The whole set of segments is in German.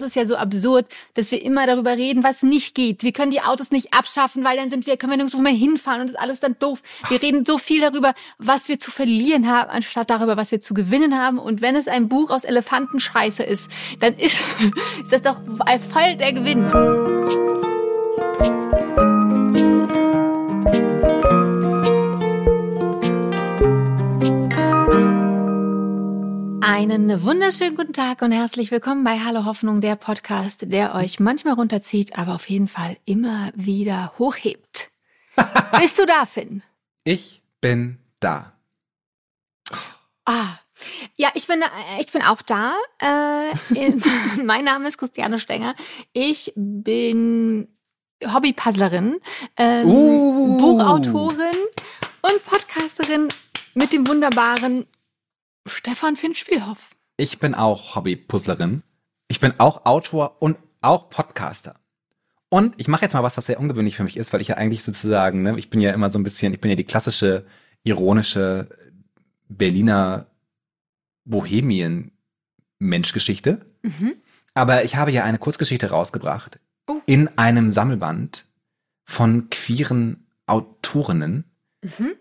das ist ja so absurd, dass wir immer darüber reden, was nicht geht. Wir können die Autos nicht abschaffen, weil dann sind wir, können wir nirgendwo mehr hinfahren und ist alles dann doof. Wir reden so viel darüber, was wir zu verlieren haben, anstatt darüber, was wir zu gewinnen haben. Und wenn es ein Buch aus Elefantenscheiße ist, dann ist, ist das doch voll der Gewinn. Einen wunderschönen guten Tag und herzlich willkommen bei Hallo Hoffnung, der Podcast, der euch manchmal runterzieht, aber auf jeden Fall immer wieder hochhebt. Bist du da, Finn? Ich bin da. Ah, ja, ich bin, ich bin auch da. Äh, mein Name ist Christiane Stenger. Ich bin Hobbypuzzlerin, ähm, uh. Buchautorin und Podcasterin mit dem wunderbaren Stefan Finn Spielhoff. Ich bin auch Hobbypuzzlerin. Ich bin auch Autor und auch Podcaster. Und ich mache jetzt mal was, was sehr ungewöhnlich für mich ist, weil ich ja eigentlich sozusagen, ne, ich bin ja immer so ein bisschen, ich bin ja die klassische, ironische Berliner Bohemien-Menschgeschichte. Mhm. Aber ich habe ja eine Kurzgeschichte rausgebracht oh. in einem Sammelband von queeren Autorinnen, mhm.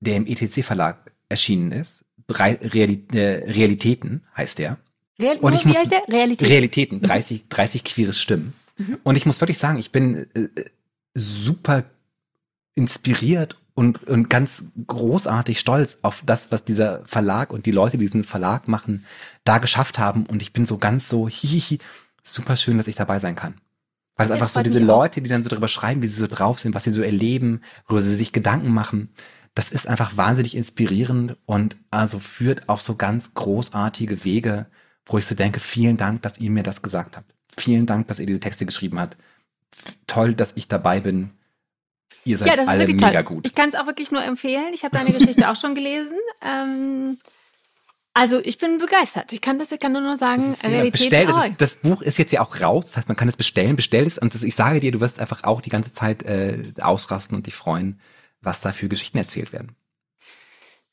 der im ETC-Verlag erschienen ist. Reali äh, Realitäten heißt der. Real und ich muss, heißt der? Realitäten. Realitäten, 30, 30 queeres Stimmen. Mhm. Und ich muss wirklich sagen, ich bin äh, super inspiriert und, und ganz großartig stolz auf das, was dieser Verlag und die Leute, die diesen Verlag machen, da geschafft haben. Und ich bin so ganz so, hihihi, super schön, dass ich dabei sein kann. Weil es einfach so diese Leute, die dann so darüber schreiben, wie sie so drauf sind, was sie so erleben, worüber sie sich Gedanken machen das ist einfach wahnsinnig inspirierend und also führt auf so ganz großartige Wege, wo ich so denke, vielen Dank, dass ihr mir das gesagt habt. Vielen Dank, dass ihr diese Texte geschrieben habt. Toll, dass ich dabei bin. Ihr seid ja, das alle ist mega toll. gut. Ich kann es auch wirklich nur empfehlen. Ich habe deine Geschichte auch schon gelesen. Ähm, also ich bin begeistert. Ich kann das, ich kann nur noch sagen, das Realität. Bestell, das, das, Buch ist jetzt ja auch raus, das heißt, man kann es bestellen, bestell es und das, ich sage dir, du wirst einfach auch die ganze Zeit äh, ausrasten und dich freuen, was da für Geschichten erzählt werden.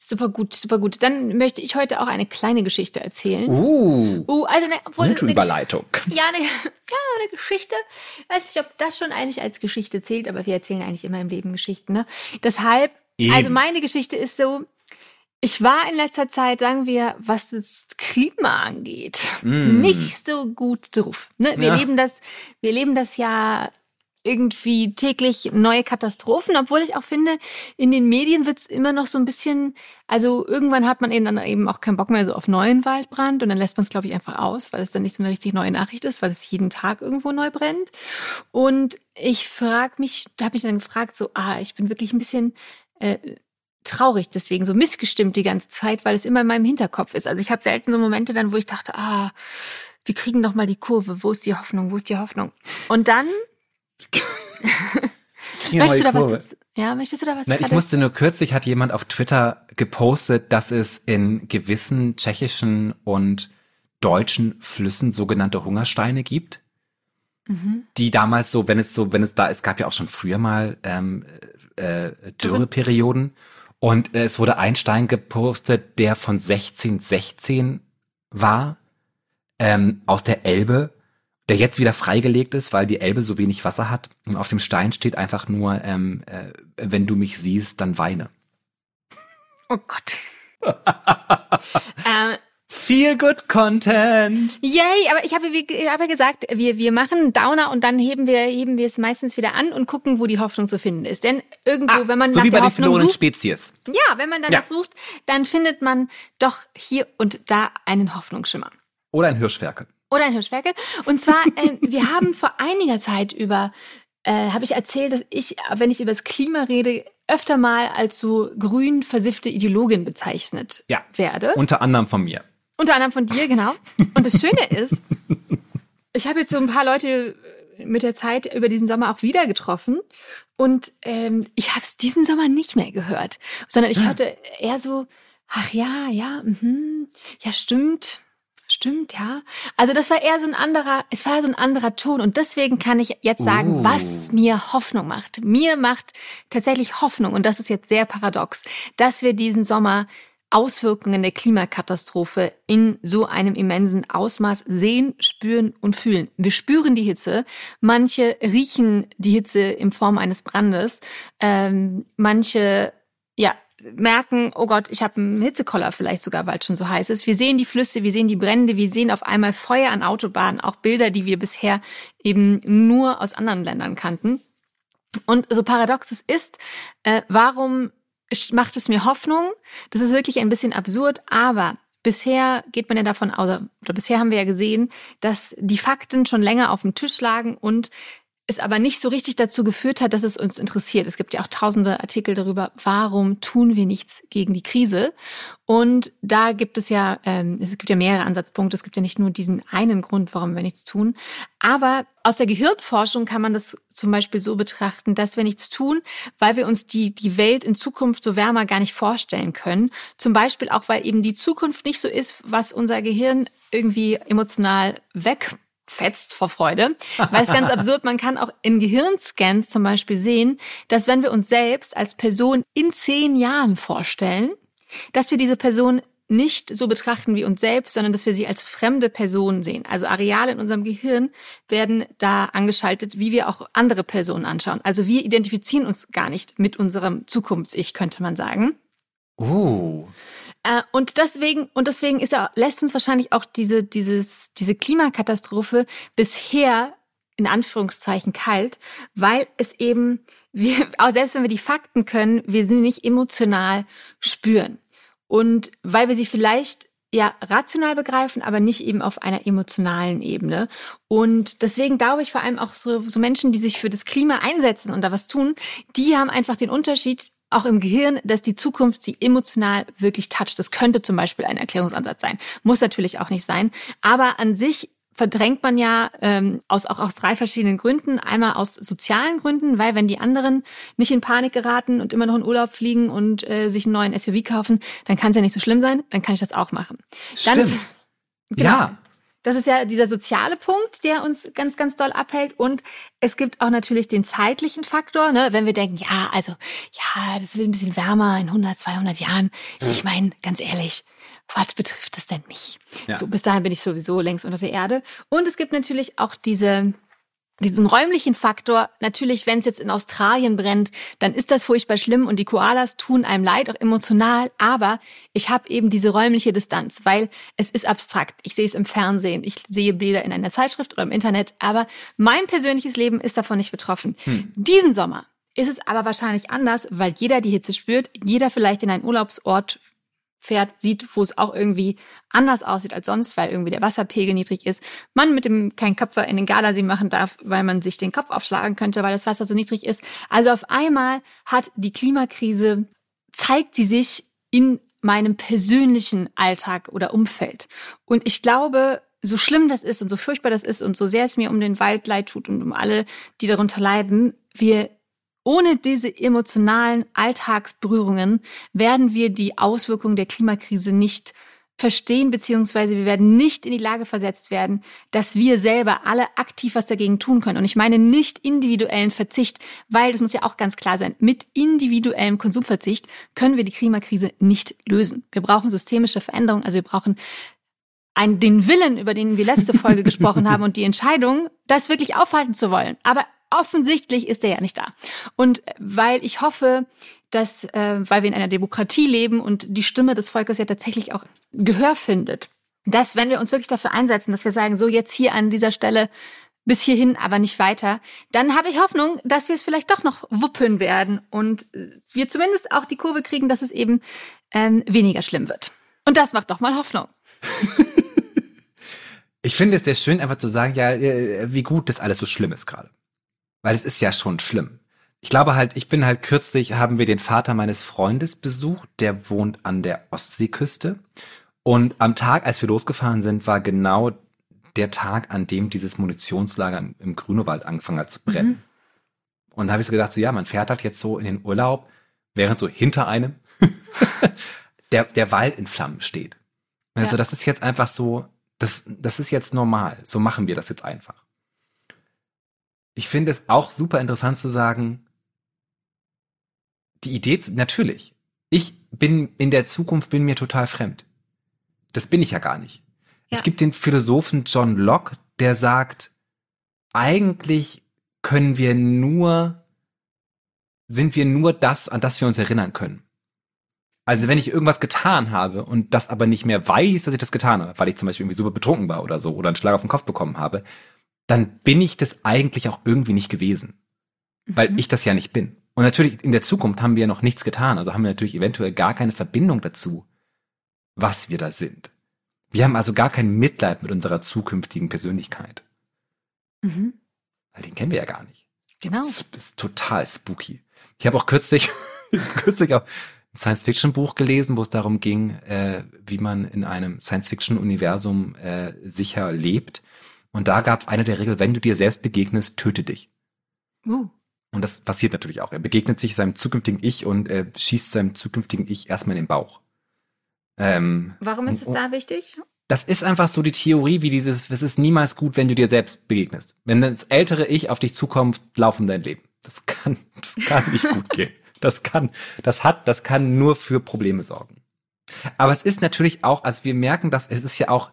Super gut, super gut. Dann möchte ich heute auch eine kleine Geschichte erzählen. Uh, uh also eine, obwohl gute eine Überleitung. Ja eine, ja, eine Geschichte. Ich weiß nicht, ob das schon eigentlich als Geschichte zählt, aber wir erzählen eigentlich immer im Leben Geschichten. Ne? Deshalb, Eben. also meine Geschichte ist so, ich war in letzter Zeit, sagen wir, was das Klima angeht, mm. nicht so gut drauf. Ne? Wir ja. leben das, wir leben das ja irgendwie täglich neue Katastrophen, obwohl ich auch finde, in den Medien wird es immer noch so ein bisschen, also irgendwann hat man eben dann eben auch keinen Bock mehr so auf neuen Waldbrand und dann lässt man es, glaube ich, einfach aus, weil es dann nicht so eine richtig neue Nachricht ist, weil es jeden Tag irgendwo neu brennt. Und ich frage mich, da habe ich dann gefragt, so, ah, ich bin wirklich ein bisschen äh, traurig, deswegen so missgestimmt die ganze Zeit, weil es immer in meinem Hinterkopf ist. Also ich habe selten so Momente dann, wo ich dachte, ah, wir kriegen noch mal die Kurve, wo ist die Hoffnung, wo ist die Hoffnung? Und dann möchtest, du da was, ja, möchtest du da was? Nein, ich musste nur kürzlich hat jemand auf Twitter gepostet, dass es in gewissen tschechischen und deutschen Flüssen sogenannte Hungersteine gibt. Mhm. Die damals so, wenn es so, wenn es da, es gab ja auch schon früher mal ähm, äh, Dürreperioden. Und äh, es wurde ein Stein gepostet, der von 1616 war, ähm, aus der Elbe der jetzt wieder freigelegt ist, weil die Elbe so wenig Wasser hat. Und auf dem Stein steht einfach nur, ähm, äh, wenn du mich siehst, dann weine. Oh Gott. ähm, Feel good Content. Yay, aber ich habe, ich habe gesagt, wir, wir machen Downer und dann heben wir, heben wir es meistens wieder an und gucken, wo die Hoffnung zu finden ist. Denn irgendwo, ah, wenn man so nach wie der bei Hoffnung sucht, Spezies. Ja, wenn man danach ja. sucht, dann findet man doch hier und da einen Hoffnungsschimmer. Oder ein Hirschwerke. Oder ein Hirschwerke. Und zwar, äh, wir haben vor einiger Zeit über, äh, habe ich erzählt, dass ich, wenn ich über das Klima rede, öfter mal als so grün versiffte Ideologin bezeichnet ja, werde. Unter anderem von mir. Unter anderem von dir, genau. Und das Schöne ist, ich habe jetzt so ein paar Leute mit der Zeit über diesen Sommer auch wieder getroffen und ähm, ich habe es diesen Sommer nicht mehr gehört, sondern ich ah. hörte eher so, ach ja, ja, mh, ja stimmt, Stimmt, ja. Also das war eher so ein anderer, es war so ein anderer Ton und deswegen kann ich jetzt sagen, uh. was mir Hoffnung macht. Mir macht tatsächlich Hoffnung und das ist jetzt sehr paradox, dass wir diesen Sommer Auswirkungen der Klimakatastrophe in so einem immensen Ausmaß sehen, spüren und fühlen. Wir spüren die Hitze, manche riechen die Hitze in Form eines Brandes, ähm, manche ja merken, oh Gott, ich habe einen Hitzekoller vielleicht sogar, weil es schon so heiß ist. Wir sehen die Flüsse, wir sehen die Brände, wir sehen auf einmal Feuer an Autobahnen, auch Bilder, die wir bisher eben nur aus anderen Ländern kannten. Und so paradox es ist, äh, warum macht es mir Hoffnung. Das ist wirklich ein bisschen absurd, aber bisher geht man ja davon aus, oder bisher haben wir ja gesehen, dass die Fakten schon länger auf dem Tisch lagen und es aber nicht so richtig dazu geführt hat, dass es uns interessiert. Es gibt ja auch tausende Artikel darüber, warum tun wir nichts gegen die Krise. Und da gibt es ja, ähm, es gibt ja mehrere Ansatzpunkte. Es gibt ja nicht nur diesen einen Grund, warum wir nichts tun. Aber aus der Gehirnforschung kann man das zum Beispiel so betrachten, dass wir nichts tun, weil wir uns die, die Welt in Zukunft so wärmer gar nicht vorstellen können. Zum Beispiel auch, weil eben die Zukunft nicht so ist, was unser Gehirn irgendwie emotional weg fetzt vor Freude, weil es ganz absurd, man kann auch in Gehirnscans zum Beispiel sehen, dass wenn wir uns selbst als Person in zehn Jahren vorstellen, dass wir diese Person nicht so betrachten wie uns selbst, sondern dass wir sie als fremde Person sehen. Also Areale in unserem Gehirn werden da angeschaltet, wie wir auch andere Personen anschauen. Also wir identifizieren uns gar nicht mit unserem Zukunfts-Ich, könnte man sagen. Oh. Äh, und deswegen, und deswegen ist er, lässt uns wahrscheinlich auch diese, dieses, diese Klimakatastrophe bisher in Anführungszeichen kalt, weil es eben, wir, auch selbst wenn wir die Fakten können, wir sie nicht emotional spüren. Und weil wir sie vielleicht ja rational begreifen, aber nicht eben auf einer emotionalen Ebene. Und deswegen glaube ich vor allem auch so, so Menschen, die sich für das Klima einsetzen und da was tun, die haben einfach den Unterschied auch im Gehirn, dass die Zukunft sie emotional wirklich toucht. Das könnte zum Beispiel ein Erklärungsansatz sein. Muss natürlich auch nicht sein. Aber an sich verdrängt man ja ähm, aus, auch aus drei verschiedenen Gründen. Einmal aus sozialen Gründen, weil wenn die anderen nicht in Panik geraten und immer noch in Urlaub fliegen und äh, sich einen neuen SUV kaufen, dann kann es ja nicht so schlimm sein, dann kann ich das auch machen. Stimmt. Dann ist, genau, ja. Das ist ja dieser soziale Punkt, der uns ganz, ganz doll abhält. Und es gibt auch natürlich den zeitlichen Faktor, ne? wenn wir denken, ja, also, ja, das wird ein bisschen wärmer in 100, 200 Jahren. Ich meine, ganz ehrlich, was betrifft das denn mich? Ja. So, bis dahin bin ich sowieso längst unter der Erde. Und es gibt natürlich auch diese, diesen räumlichen Faktor, natürlich, wenn es jetzt in Australien brennt, dann ist das furchtbar schlimm und die Koalas tun einem leid, auch emotional, aber ich habe eben diese räumliche Distanz, weil es ist abstrakt. Ich sehe es im Fernsehen, ich sehe Bilder in einer Zeitschrift oder im Internet, aber mein persönliches Leben ist davon nicht betroffen. Hm. Diesen Sommer ist es aber wahrscheinlich anders, weil jeder die Hitze spürt, jeder vielleicht in einen Urlaubsort fährt, sieht, wo es auch irgendwie anders aussieht als sonst, weil irgendwie der Wasserpegel niedrig ist. Man mit dem kein Köpfer in den Gardasee machen darf, weil man sich den Kopf aufschlagen könnte, weil das Wasser so niedrig ist. Also auf einmal hat die Klimakrise, zeigt sie sich in meinem persönlichen Alltag oder Umfeld. Und ich glaube, so schlimm das ist und so furchtbar das ist und so sehr es mir um den Wald leid tut und um alle, die darunter leiden, wir ohne diese emotionalen Alltagsberührungen werden wir die Auswirkungen der Klimakrise nicht verstehen, beziehungsweise wir werden nicht in die Lage versetzt werden, dass wir selber alle aktiv was dagegen tun können. Und ich meine nicht individuellen Verzicht, weil das muss ja auch ganz klar sein, mit individuellem Konsumverzicht können wir die Klimakrise nicht lösen. Wir brauchen systemische Veränderungen, also wir brauchen einen, den Willen, über den wir letzte Folge gesprochen haben und die Entscheidung, das wirklich aufhalten zu wollen. Aber offensichtlich ist er ja nicht da. Und weil ich hoffe, dass, äh, weil wir in einer Demokratie leben und die Stimme des Volkes ja tatsächlich auch Gehör findet, dass wenn wir uns wirklich dafür einsetzen, dass wir sagen, so jetzt hier an dieser Stelle bis hierhin, aber nicht weiter, dann habe ich Hoffnung, dass wir es vielleicht doch noch wuppen werden und wir zumindest auch die Kurve kriegen, dass es eben ähm, weniger schlimm wird. Und das macht doch mal Hoffnung. ich finde es sehr schön, einfach zu sagen, ja, äh, wie gut das alles so schlimm ist gerade. Weil es ist ja schon schlimm. Ich glaube halt, ich bin halt kürzlich, haben wir den Vater meines Freundes besucht, der wohnt an der Ostseeküste. Und am Tag, als wir losgefahren sind, war genau der Tag, an dem dieses Munitionslager im Grünewald angefangen hat zu brennen. Mhm. Und da habe ich so gedacht, so ja, man fährt halt jetzt so in den Urlaub, während so hinter einem der, der Wald in Flammen steht. Also ja. das ist jetzt einfach so, das, das ist jetzt normal. So machen wir das jetzt einfach ich finde es auch super interessant zu sagen, die Idee, natürlich, ich bin in der Zukunft bin mir total fremd. Das bin ich ja gar nicht. Ja. Es gibt den Philosophen John Locke, der sagt, eigentlich können wir nur, sind wir nur das, an das wir uns erinnern können. Also wenn ich irgendwas getan habe und das aber nicht mehr weiß, dass ich das getan habe, weil ich zum Beispiel irgendwie super betrunken war oder so oder einen Schlag auf den Kopf bekommen habe, dann bin ich das eigentlich auch irgendwie nicht gewesen. Weil mhm. ich das ja nicht bin. Und natürlich in der Zukunft haben wir noch nichts getan. Also haben wir natürlich eventuell gar keine Verbindung dazu, was wir da sind. Wir haben also gar kein Mitleid mit unserer zukünftigen Persönlichkeit. Mhm. Weil den kennen wir ja gar nicht. Genau. Das ist total spooky. Ich habe auch kürzlich, kürzlich auch ein Science-Fiction-Buch gelesen, wo es darum ging, äh, wie man in einem Science-Fiction-Universum äh, sicher lebt. Und da gab es eine der Regeln, wenn du dir selbst begegnest, töte dich. Uh. Und das passiert natürlich auch. Er begegnet sich seinem zukünftigen Ich und äh, schießt seinem zukünftigen Ich erstmal in den Bauch. Ähm, Warum ist es da wichtig? Das ist einfach so die Theorie, wie dieses, es ist niemals gut, wenn du dir selbst begegnest. Wenn das ältere Ich auf dich zukommt, lauf um dein Leben. Das kann, das kann nicht gut gehen. Das kann, das hat, das kann nur für Probleme sorgen. Aber es ist natürlich auch, also wir merken, dass es ist ja auch,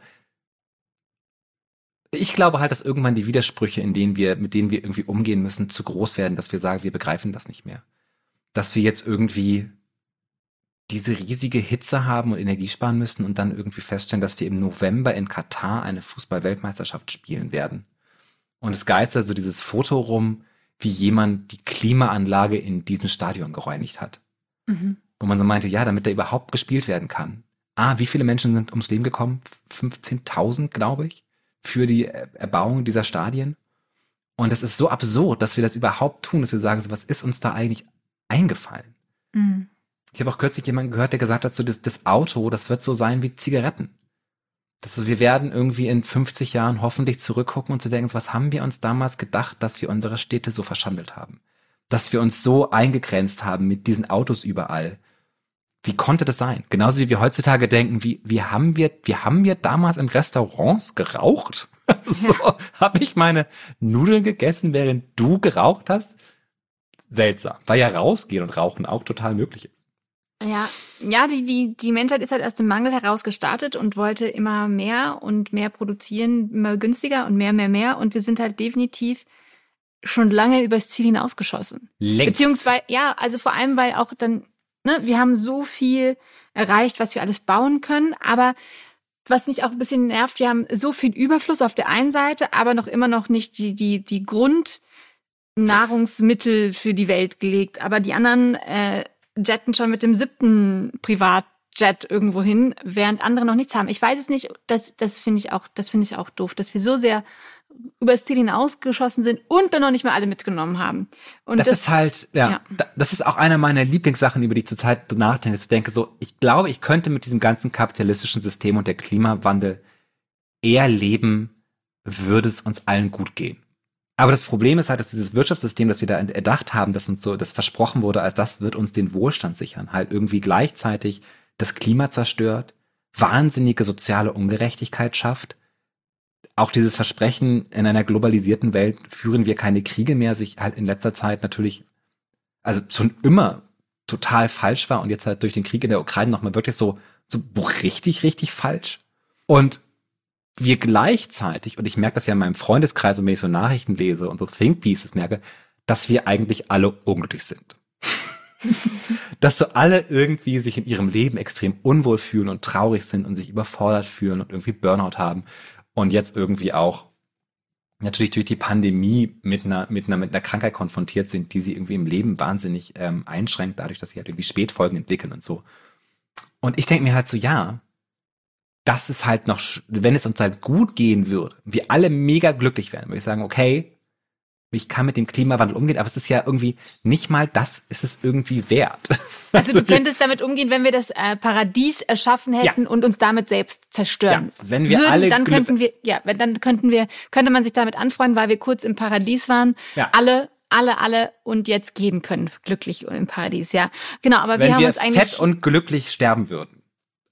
ich glaube halt, dass irgendwann die Widersprüche, in denen wir, mit denen wir irgendwie umgehen müssen, zu groß werden, dass wir sagen, wir begreifen das nicht mehr. Dass wir jetzt irgendwie diese riesige Hitze haben und Energie sparen müssen und dann irgendwie feststellen, dass wir im November in Katar eine Fußball-Weltmeisterschaft spielen werden. Und es geistert so dieses Foto rum, wie jemand die Klimaanlage in diesem Stadion gereinigt hat. Mhm. Wo man so meinte, ja, damit da überhaupt gespielt werden kann. Ah, wie viele Menschen sind ums Leben gekommen? 15.000, glaube ich, für die Erbauung dieser Stadien. Und es ist so absurd, dass wir das überhaupt tun, dass wir sagen, so, was ist uns da eigentlich eingefallen? Mhm. Ich habe auch kürzlich jemanden gehört, der gesagt hat, so das, das Auto, das wird so sein wie Zigaretten. Das ist, wir werden irgendwie in 50 Jahren hoffentlich zurückgucken und zu denken, was haben wir uns damals gedacht, dass wir unsere Städte so verschandelt haben? Dass wir uns so eingegrenzt haben mit diesen Autos überall. Wie konnte das sein? Genauso wie wir heutzutage denken, wie, wie haben wir, wie haben wir damals in Restaurants geraucht? so, habe ich meine Nudeln gegessen, während du geraucht hast? Seltsam, weil ja rausgehen und rauchen auch total möglich ist. Ja, ja, die, die, die Menschheit ist halt aus dem Mangel heraus gestartet und wollte immer mehr und mehr produzieren, immer günstiger und mehr, mehr, mehr. Und wir sind halt definitiv schon lange übers Ziel hinausgeschossen. Längst. Beziehungsweise, ja, also vor allem, weil auch dann, ne, wir haben so viel erreicht, was wir alles bauen können, aber was mich auch ein bisschen nervt, wir haben so viel Überfluss auf der einen Seite, aber noch immer noch nicht die, die, die Grundnahrungsmittel für die Welt gelegt. Aber die anderen äh, jetten schon mit dem siebten Privatjet irgendwo hin, während andere noch nichts haben. Ich weiß es nicht. Das, das finde ich auch, das finde ich auch doof, dass wir so sehr übers Ziel hinausgeschossen sind und dann noch nicht mal alle mitgenommen haben. Und das, das ist halt, ja, ja, das ist auch eine meiner Lieblingssachen, über die ich zurzeit nachdenke. Ich denke so, ich glaube, ich könnte mit diesem ganzen kapitalistischen System und der Klimawandel eher leben, würde es uns allen gut gehen. Aber das Problem ist halt, dass dieses Wirtschaftssystem, das wir da erdacht haben, das uns so, das versprochen wurde, als das wird uns den Wohlstand sichern, halt irgendwie gleichzeitig das Klima zerstört, wahnsinnige soziale Ungerechtigkeit schafft. Auch dieses Versprechen, in einer globalisierten Welt führen wir keine Kriege mehr, sich halt in letzter Zeit natürlich, also schon immer total falsch war und jetzt halt durch den Krieg in der Ukraine nochmal wirklich so, so richtig, richtig falsch. Und wir gleichzeitig, und ich merke das ja in meinem Freundeskreis, wenn ich so Nachrichten lese und so Think Pieces merke, dass wir eigentlich alle unglücklich sind. dass so alle irgendwie sich in ihrem Leben extrem unwohl fühlen und traurig sind und sich überfordert fühlen und irgendwie Burnout haben und jetzt irgendwie auch natürlich durch die Pandemie mit einer, mit einer, mit einer Krankheit konfrontiert sind, die sie irgendwie im Leben wahnsinnig ähm, einschränkt, dadurch, dass sie halt irgendwie Spätfolgen entwickeln und so. Und ich denke mir halt so, ja, das ist halt noch, wenn es uns halt gut gehen würde, wir alle mega glücklich wären, würde ich sagen, okay, ich kann mit dem Klimawandel umgehen, aber es ist ja irgendwie nicht mal das ist es irgendwie wert. Also, also du könntest damit umgehen, wenn wir das äh, Paradies erschaffen hätten ja. und uns damit selbst zerstören. Ja, wenn wir Würden, alle dann könnten wir ja, dann könnten wir könnte man sich damit anfreunden, weil wir kurz im Paradies waren. Ja. Alle alle, alle und jetzt gehen können, glücklich im Paradies, ja. Genau, aber wenn wir haben wir uns eigentlich. Fett und glücklich sterben würden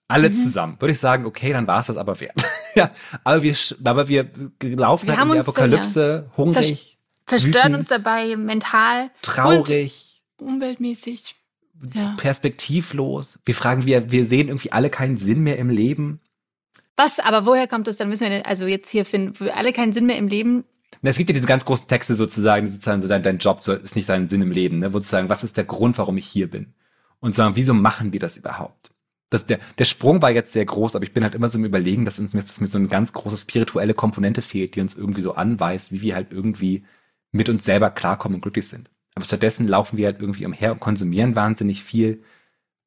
alle mhm. zusammen, würde ich sagen, okay, dann war es das aber wert. ja, aber wir, aber wir laufen wir halt in die Apokalypse, ja. hungrig, zerstören wütend, uns dabei mental, traurig, umweltmäßig. ja. perspektivlos. Wir fragen, wir, wir sehen irgendwie alle keinen Sinn mehr im Leben. Was, aber woher kommt das? Dann müssen wir also jetzt hier finden, wir alle keinen Sinn mehr im Leben. Es gibt ja diese ganz großen Texte sozusagen, die sozusagen so dein, dein Job ist nicht dein Sinn im Leben, ne? Wo zu sagen, was ist der Grund, warum ich hier bin? Und sagen, wieso machen wir das überhaupt? Das, der, der Sprung war jetzt sehr groß, aber ich bin halt immer so im Überlegen, dass uns dass mir so eine ganz große spirituelle Komponente fehlt, die uns irgendwie so anweist, wie wir halt irgendwie mit uns selber klarkommen und glücklich sind. Aber stattdessen laufen wir halt irgendwie umher und konsumieren wahnsinnig viel,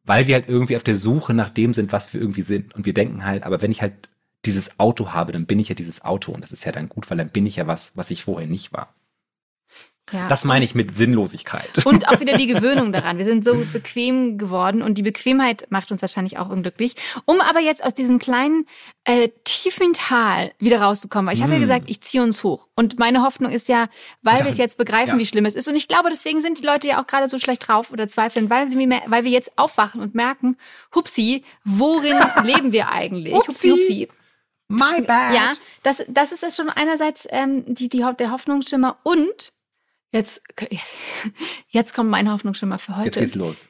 weil wir halt irgendwie auf der Suche nach dem sind, was wir irgendwie sind. Und wir denken halt, aber wenn ich halt dieses Auto habe, dann bin ich ja dieses Auto und das ist ja dann gut, weil dann bin ich ja was, was ich vorher nicht war. Ja. Das meine ich mit Sinnlosigkeit. Und auch wieder die Gewöhnung daran. Wir sind so bequem geworden und die Bequemheit macht uns wahrscheinlich auch unglücklich. Um aber jetzt aus diesem kleinen äh, tiefen Tal wieder rauszukommen. Weil ich mm. habe ja gesagt, ich ziehe uns hoch. Und meine Hoffnung ist ja, weil wir es jetzt begreifen, ja. wie schlimm es ist. Und ich glaube, deswegen sind die Leute ja auch gerade so schlecht drauf oder zweifeln, weil, sie mehr, weil wir jetzt aufwachen und merken, hupsi, worin leben wir eigentlich? Hupsi, hupsi. My bad. Ja, das, das ist schon einerseits ähm, die, die, der Hoffnungsschimmer und Jetzt, jetzt kommt mein Hoffnungsschimmer für heute. Jetzt geht's los.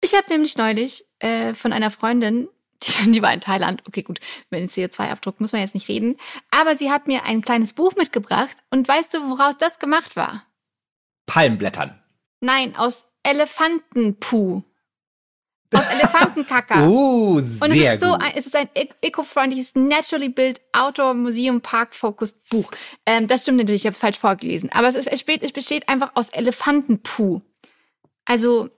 Ich habe nämlich neulich äh, von einer Freundin, die, die war in Thailand, okay gut, wenn CO2-Abdruck muss man jetzt nicht reden, aber sie hat mir ein kleines Buch mitgebracht und weißt du, woraus das gemacht war? Palmblättern. Nein, aus Elefantenpuh. Aus Elefantenkacker. Oh, sehr Und es ist so, ein, es ist ein eco-freundliches, naturally built Outdoor Museum Park Focused Buch. Ähm, das stimmt natürlich, ich habe es falsch vorgelesen. Aber es, ist, es besteht einfach aus Elefantenpuh. Also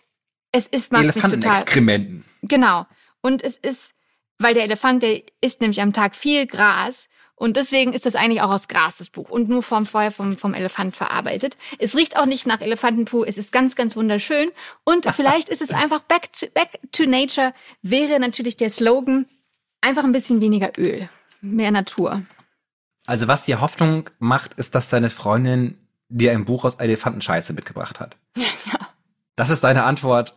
es ist mag Elefantenexkrementen. Genau. Und es ist, weil der Elefant, der isst nämlich am Tag viel Gras und deswegen ist das eigentlich auch aus Gras, das Buch, und nur vom Feuer vom, vom Elefant verarbeitet. Es riecht auch nicht nach Elefantenpuh, es ist ganz, ganz wunderschön. Und vielleicht ist es einfach back to, back to nature, wäre natürlich der Slogan, einfach ein bisschen weniger Öl, mehr Natur. Also was dir Hoffnung macht, ist, dass deine Freundin dir ein Buch aus Elefantenscheiße mitgebracht hat. Ja. Das ist deine Antwort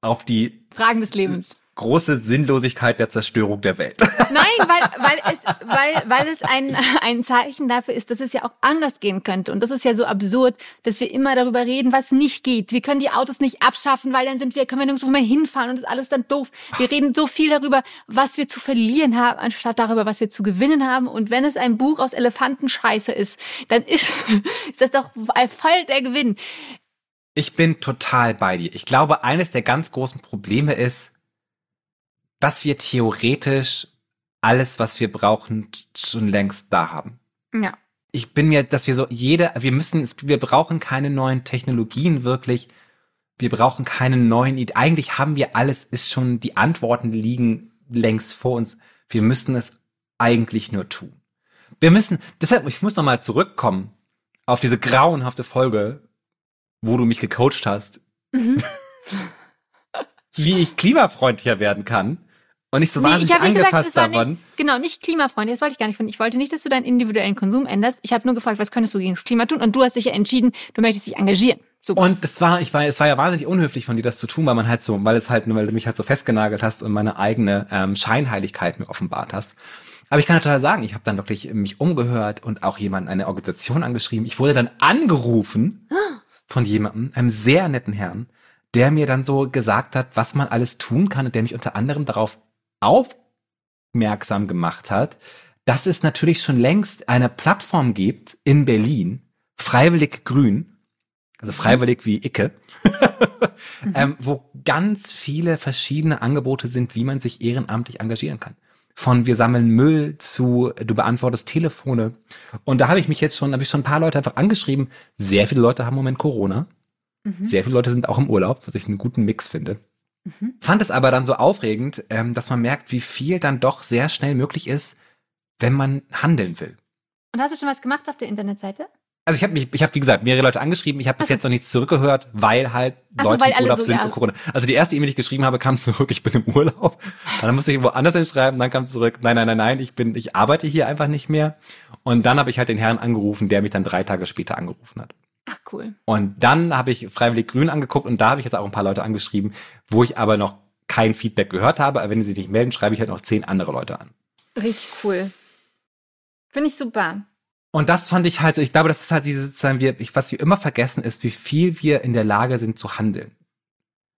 auf die Fragen des Lebens große Sinnlosigkeit der Zerstörung der Welt. Nein, weil, weil es, weil, weil es ein, ein Zeichen dafür ist, dass es ja auch anders gehen könnte. Und das ist ja so absurd, dass wir immer darüber reden, was nicht geht. Wir können die Autos nicht abschaffen, weil dann sind wir, können wir nirgendwo mehr hinfahren und ist alles dann doof. Wir reden so viel darüber, was wir zu verlieren haben, anstatt darüber, was wir zu gewinnen haben. Und wenn es ein Buch aus Elefantenscheiße ist, dann ist, ist das doch voll der Gewinn. Ich bin total bei dir. Ich glaube, eines der ganz großen Probleme ist, dass wir theoretisch alles, was wir brauchen, schon längst da haben. Ja. Ich bin mir, dass wir so jede, wir müssen, wir brauchen keine neuen Technologien wirklich. Wir brauchen keine neuen. Eigentlich haben wir alles, ist schon, die Antworten liegen längst vor uns. Wir müssen es eigentlich nur tun. Wir müssen, deshalb, ich muss nochmal zurückkommen auf diese grauenhafte Folge, wo du mich gecoacht hast. Mhm. wie ich klimafreundlicher werden kann. Und nicht so nee, wahnsinnig angefasst gesagt, davon. Nicht, genau, nicht klimafreundlich. Das wollte ich gar nicht von. Ich wollte nicht, dass du deinen individuellen Konsum änderst. Ich habe nur gefragt, was könntest du gegen das Klima tun? Und du hast dich ja entschieden, du möchtest dich engagieren. So und das war, ich war, es war ja wahnsinnig unhöflich von dir, das zu tun, weil man halt so, weil es halt, weil du mich halt so festgenagelt hast und meine eigene ähm, Scheinheiligkeit mir offenbart hast. Aber ich kann total sagen, ich habe dann wirklich mich umgehört und auch jemanden, eine Organisation angeschrieben. Ich wurde dann angerufen von jemandem, einem sehr netten Herrn, der mir dann so gesagt hat, was man alles tun kann und der mich unter anderem darauf aufmerksam gemacht hat, dass es natürlich schon längst eine Plattform gibt in Berlin, Freiwillig Grün, also freiwillig wie Icke, mhm. ähm, wo ganz viele verschiedene Angebote sind, wie man sich ehrenamtlich engagieren kann. Von wir sammeln Müll zu du beantwortest Telefone. Und da habe ich mich jetzt schon, habe ich schon ein paar Leute einfach angeschrieben. Sehr viele Leute haben im Moment Corona. Mhm. Sehr viele Leute sind auch im Urlaub, was ich einen guten Mix finde. Mhm. Fand es aber dann so aufregend, ähm, dass man merkt, wie viel dann doch sehr schnell möglich ist, wenn man handeln will. Und hast du schon was gemacht auf der Internetseite? Also ich habe mich, ich habe wie gesagt mehrere Leute angeschrieben. Ich habe bis also, jetzt noch nichts zurückgehört, weil halt also, Leute weil im Urlaub so, sind ja. und Corona. Also die erste E-Mail, die ich geschrieben habe, kam zurück. Ich bin im Urlaub. dann musste ich woanders hinschreiben. Dann kam es zurück. Nein, nein, nein, nein. Ich bin, ich arbeite hier einfach nicht mehr. Und dann habe ich halt den Herrn angerufen, der mich dann drei Tage später angerufen hat. Ach cool. Und dann habe ich freiwillig Grün angeguckt und da habe ich jetzt auch ein paar Leute angeschrieben, wo ich aber noch kein Feedback gehört habe. Aber wenn sie sich nicht melden, schreibe ich halt noch zehn andere Leute an. Richtig cool. Finde ich super. Und das fand ich halt so, ich glaube, das ist halt dieses, was wir immer vergessen ist, wie viel wir in der Lage sind zu handeln.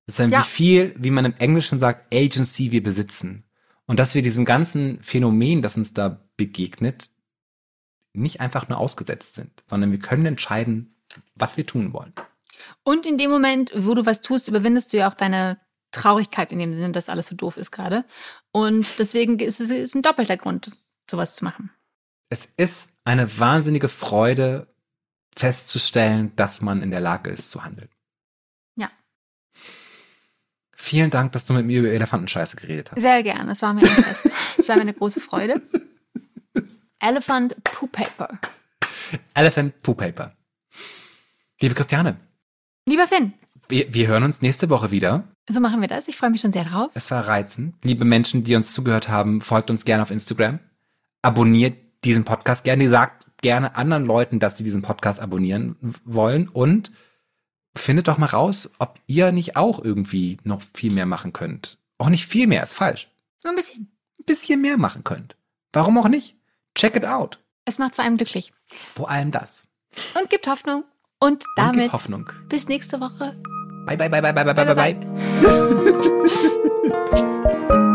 sondern ja. wie viel, wie man im Englischen sagt, Agency wir besitzen. Und dass wir diesem ganzen Phänomen, das uns da begegnet, nicht einfach nur ausgesetzt sind, sondern wir können entscheiden, was wir tun wollen. Und in dem Moment, wo du was tust, überwindest du ja auch deine Traurigkeit in dem Sinne, dass alles so doof ist gerade. Und deswegen ist es ist ein doppelter Grund, sowas zu machen. Es ist eine wahnsinnige Freude, festzustellen, dass man in der Lage ist zu handeln. Ja. Vielen Dank, dass du mit mir über Elefantenscheiße geredet hast. Sehr gerne, es war mir ein Fest. Es war mir eine große Freude. Elephant Poo Paper. Elephant Poo Paper. Liebe Christiane. Lieber Finn. Wir, wir hören uns nächste Woche wieder. So machen wir das. Ich freue mich schon sehr drauf. Es war reizend. Liebe Menschen, die uns zugehört haben, folgt uns gerne auf Instagram. Abonniert diesen Podcast gerne. Sagt gerne anderen Leuten, dass sie diesen Podcast abonnieren wollen. Und findet doch mal raus, ob ihr nicht auch irgendwie noch viel mehr machen könnt. Auch nicht viel mehr, ist falsch. Nur ein bisschen. Ein bisschen mehr machen könnt. Warum auch nicht? Check it out. Es macht vor allem glücklich. Vor allem das. Und gibt Hoffnung. Und damit Und Hoffnung. bis nächste Woche. Bye, bye, bye, bye, bye, bye, bye, bye. bye.